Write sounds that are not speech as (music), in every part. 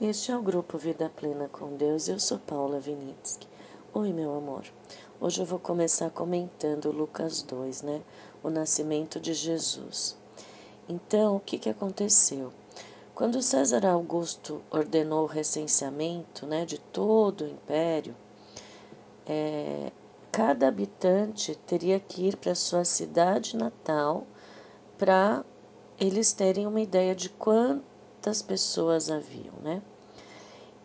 Este é o grupo Vida Plena com Deus. Eu sou Paula Vinitsky. Oi, meu amor. Hoje eu vou começar comentando Lucas 2, né? O nascimento de Jesus. Então, o que, que aconteceu? Quando César Augusto ordenou o recenseamento né, de todo o império, é, cada habitante teria que ir para sua cidade natal para eles terem uma ideia de quanto quantas pessoas haviam, né?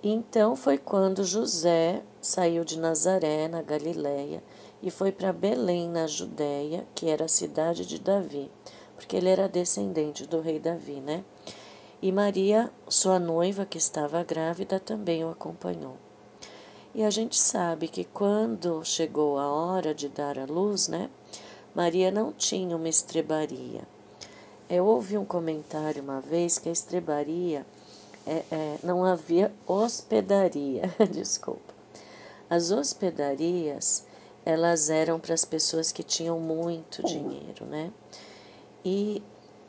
Então foi quando José saiu de Nazaré, na Galiléia, e foi para Belém, na Judéia, que era a cidade de Davi, porque ele era descendente do rei Davi, né? E Maria, sua noiva, que estava grávida, também o acompanhou. E a gente sabe que quando chegou a hora de dar a luz, né? Maria não tinha uma estrebaria. Eu ouvi um comentário uma vez que a estrebaria é, é, não havia hospedaria, (laughs) desculpa. As hospedarias elas eram para as pessoas que tinham muito dinheiro, né? E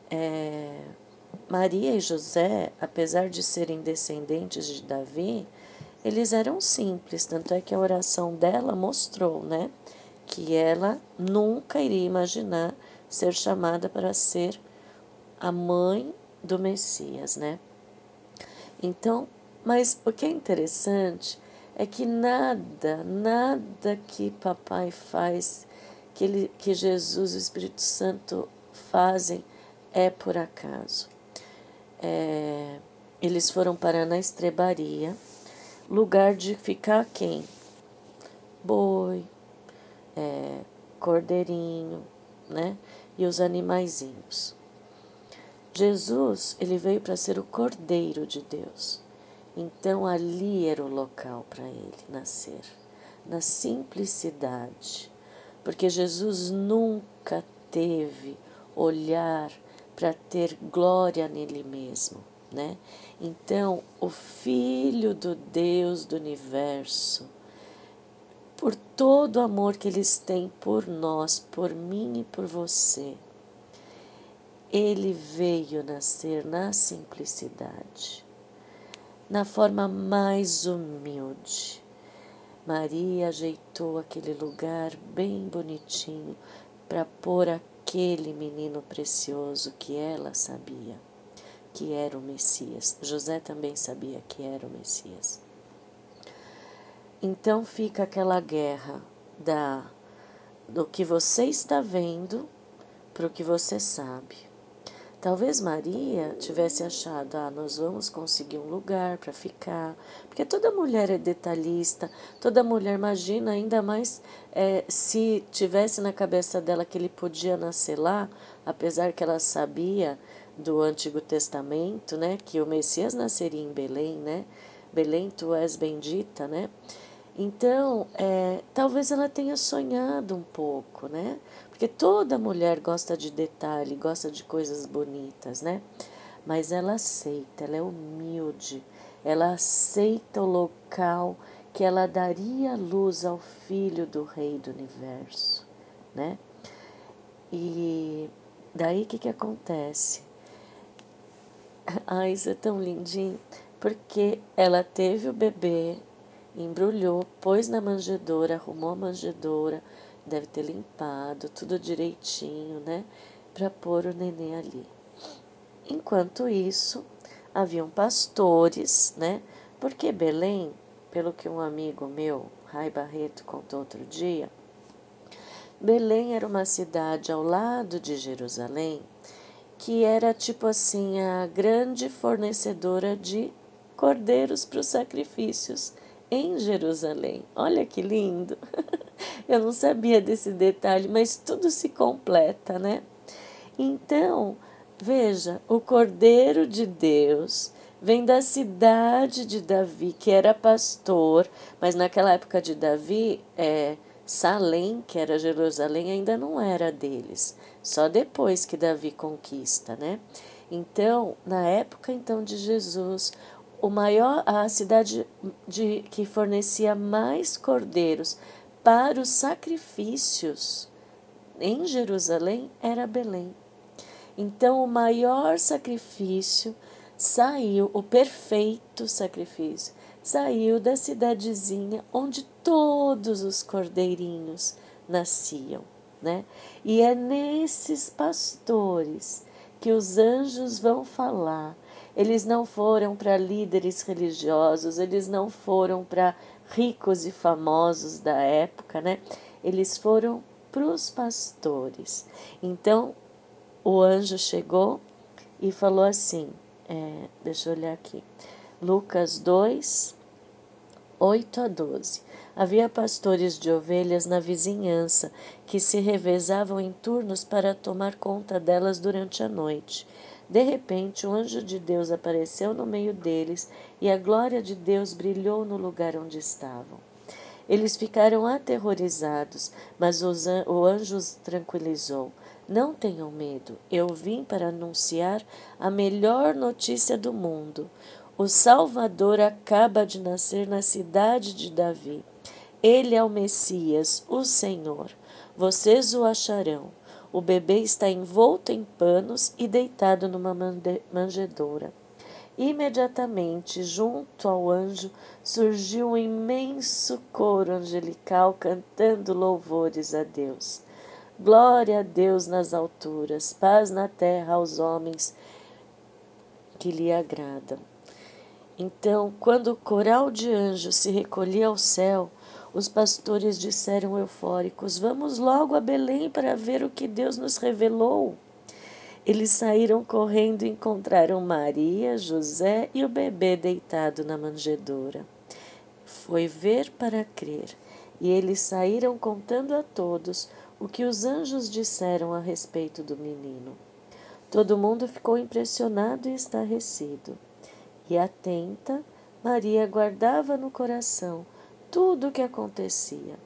é, Maria e José, apesar de serem descendentes de Davi, eles eram simples, tanto é que a oração dela mostrou, né, que ela nunca iria imaginar ser chamada para ser a mãe do Messias, né? Então, mas o que é interessante é que nada, nada que papai faz, que, ele, que Jesus e o Espírito Santo fazem é por acaso. É, eles foram parar na estrebaria, lugar de ficar quem? Boi, é, cordeirinho, né? E os animaizinhos. Jesus, ele veio para ser o Cordeiro de Deus. Então ali era o local para ele nascer, na simplicidade. Porque Jesus nunca teve olhar para ter glória nele mesmo, né? Então, o filho do Deus do universo, por todo o amor que eles têm por nós, por mim e por você, ele veio nascer na simplicidade, na forma mais humilde. Maria ajeitou aquele lugar bem bonitinho para pôr aquele menino precioso que ela sabia que era o Messias. José também sabia que era o Messias. Então fica aquela guerra da do que você está vendo para o que você sabe. Talvez Maria tivesse achado, ah, nós vamos conseguir um lugar para ficar, porque toda mulher é detalhista, toda mulher imagina, ainda mais é, se tivesse na cabeça dela que ele podia nascer lá, apesar que ela sabia do Antigo Testamento, né, que o Messias nasceria em Belém, né, Belém tu és bendita, né, então, é, talvez ela tenha sonhado um pouco, né? Porque toda mulher gosta de detalhe, gosta de coisas bonitas, né? Mas ela aceita, ela é humilde, ela aceita o local que ela daria luz ao filho do rei do universo, né? E daí o que, que acontece? Ai, isso é tão lindinho, porque ela teve o bebê, embrulhou, pôs na manjedoura, arrumou a manjedoura, deve ter limpado tudo direitinho, né? Para pôr o neném ali. Enquanto isso, haviam pastores, né? Porque Belém, pelo que um amigo meu, Rai Barreto, contou outro dia, Belém era uma cidade ao lado de Jerusalém que era tipo assim a grande fornecedora de cordeiros para os sacrifícios em Jerusalém. Olha que lindo! (laughs) Eu não sabia desse detalhe, mas tudo se completa, né? Então, veja, o Cordeiro de Deus vem da cidade de Davi, que era pastor, mas naquela época de Davi, é, Salém, que era Jerusalém, ainda não era deles. Só depois que Davi conquista, né? Então, na época então de Jesus, o maior, a cidade de, que fornecia mais cordeiros para os sacrifícios em Jerusalém era Belém. Então, o maior sacrifício saiu o perfeito sacrifício, saiu da cidadezinha onde todos os cordeirinhos nasciam, né? E é nesses pastores que os anjos vão falar. Eles não foram para líderes religiosos, eles não foram para ricos e famosos da época, né? Eles foram para os pastores. Então, o anjo chegou e falou assim: é, deixa eu olhar aqui. Lucas 2, 8 a 12. Havia pastores de ovelhas na vizinhança que se revezavam em turnos para tomar conta delas durante a noite. De repente, o anjo de Deus apareceu no meio deles e a glória de Deus brilhou no lugar onde estavam. Eles ficaram aterrorizados, mas o anjo os tranquilizou. Não tenham medo, eu vim para anunciar a melhor notícia do mundo. O Salvador acaba de nascer na cidade de Davi. Ele é o Messias, o Senhor. Vocês o acharão. O bebê está envolto em panos e deitado numa manjedoura. Imediatamente, junto ao anjo, surgiu um imenso coro angelical cantando louvores a Deus. Glória a Deus nas alturas, paz na terra aos homens que lhe agradam. Então, quando o coral de anjos se recolhia ao céu, os pastores disseram eufóricos: Vamos logo a Belém para ver o que Deus nos revelou. Eles saíram correndo e encontraram Maria, José e o bebê deitado na manjedoura. Foi ver para crer, e eles saíram contando a todos o que os anjos disseram a respeito do menino. Todo mundo ficou impressionado e estarrecido e atenta, Maria guardava no coração tudo o que acontecia.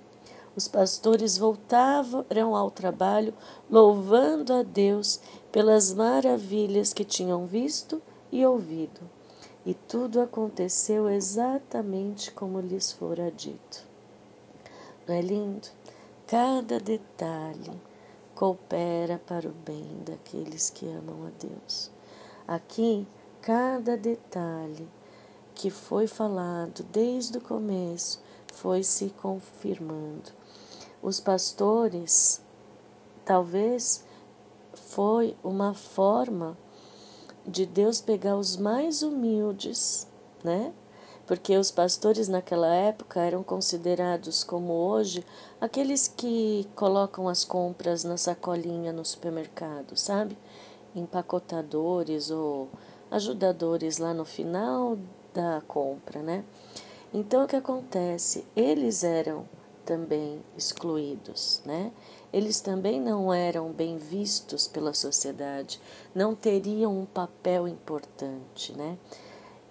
Os pastores voltavam ao trabalho, louvando a Deus pelas maravilhas que tinham visto e ouvido. E tudo aconteceu exatamente como lhes fora dito. Não é lindo? Cada detalhe coopera para o bem daqueles que amam a Deus. Aqui cada detalhe que foi falado desde o começo foi se confirmando. Os pastores, talvez foi uma forma de Deus pegar os mais humildes, né? Porque os pastores naquela época eram considerados como hoje aqueles que colocam as compras na sacolinha no supermercado, sabe? Empacotadores ou ajudadores lá no final da compra, né? Então o que acontece? Eles eram também excluídos, né? Eles também não eram bem vistos pela sociedade, não teriam um papel importante, né?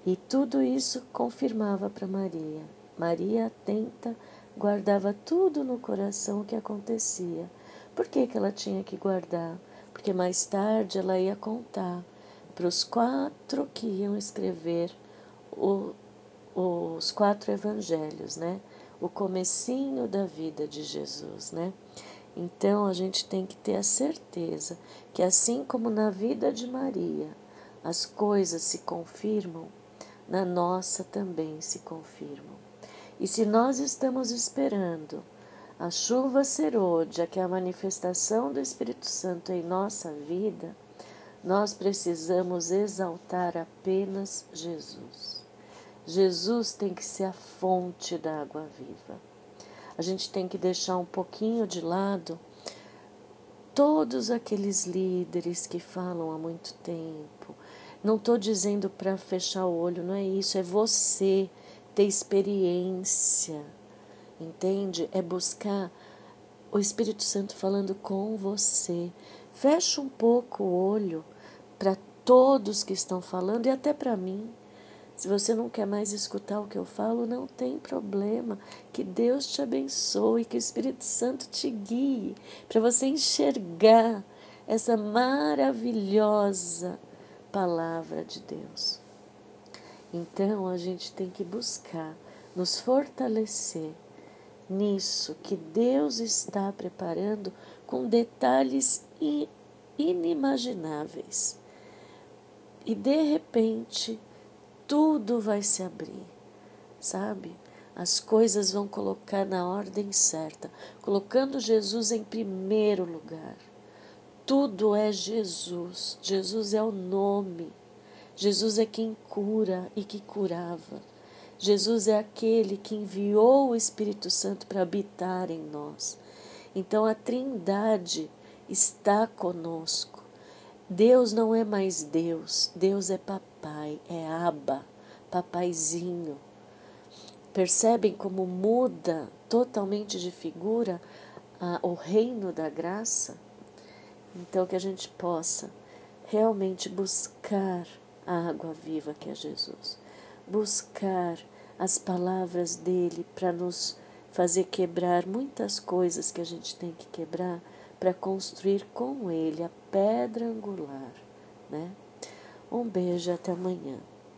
E tudo isso confirmava para Maria. Maria atenta, guardava tudo no coração o que acontecia. Por que, que ela tinha que guardar? Porque mais tarde ela ia contar para os quatro que iam escrever o, os quatro evangelhos, né? O comecinho da vida de Jesus, né? Então a gente tem que ter a certeza que assim como na vida de Maria as coisas se confirmam, na nossa também se confirmam. E se nós estamos esperando a chuva serôdia, que é a manifestação do Espírito Santo em nossa vida, nós precisamos exaltar apenas Jesus. Jesus tem que ser a fonte da água viva. A gente tem que deixar um pouquinho de lado todos aqueles líderes que falam há muito tempo. Não estou dizendo para fechar o olho, não é isso, é você ter experiência, entende? É buscar o Espírito Santo falando com você. Fecha um pouco o olho para todos que estão falando e até para mim. Se você não quer mais escutar o que eu falo, não tem problema. Que Deus te abençoe, que o Espírito Santo te guie para você enxergar essa maravilhosa palavra de Deus. Então a gente tem que buscar nos fortalecer nisso que Deus está preparando com detalhes inimagináveis e de repente tudo vai se abrir, sabe? As coisas vão colocar na ordem certa, colocando Jesus em primeiro lugar. Tudo é Jesus. Jesus é o nome. Jesus é quem cura e que curava. Jesus é aquele que enviou o Espírito Santo para habitar em nós. Então a Trindade está conosco. Deus não é mais Deus, Deus é papai, é aba, papaizinho. Percebem como muda totalmente de figura o reino da graça? Então que a gente possa realmente buscar a água viva que é Jesus, buscar as palavras dele para nos fazer quebrar muitas coisas que a gente tem que quebrar para construir com ele a pedra angular, né? Um beijo até amanhã.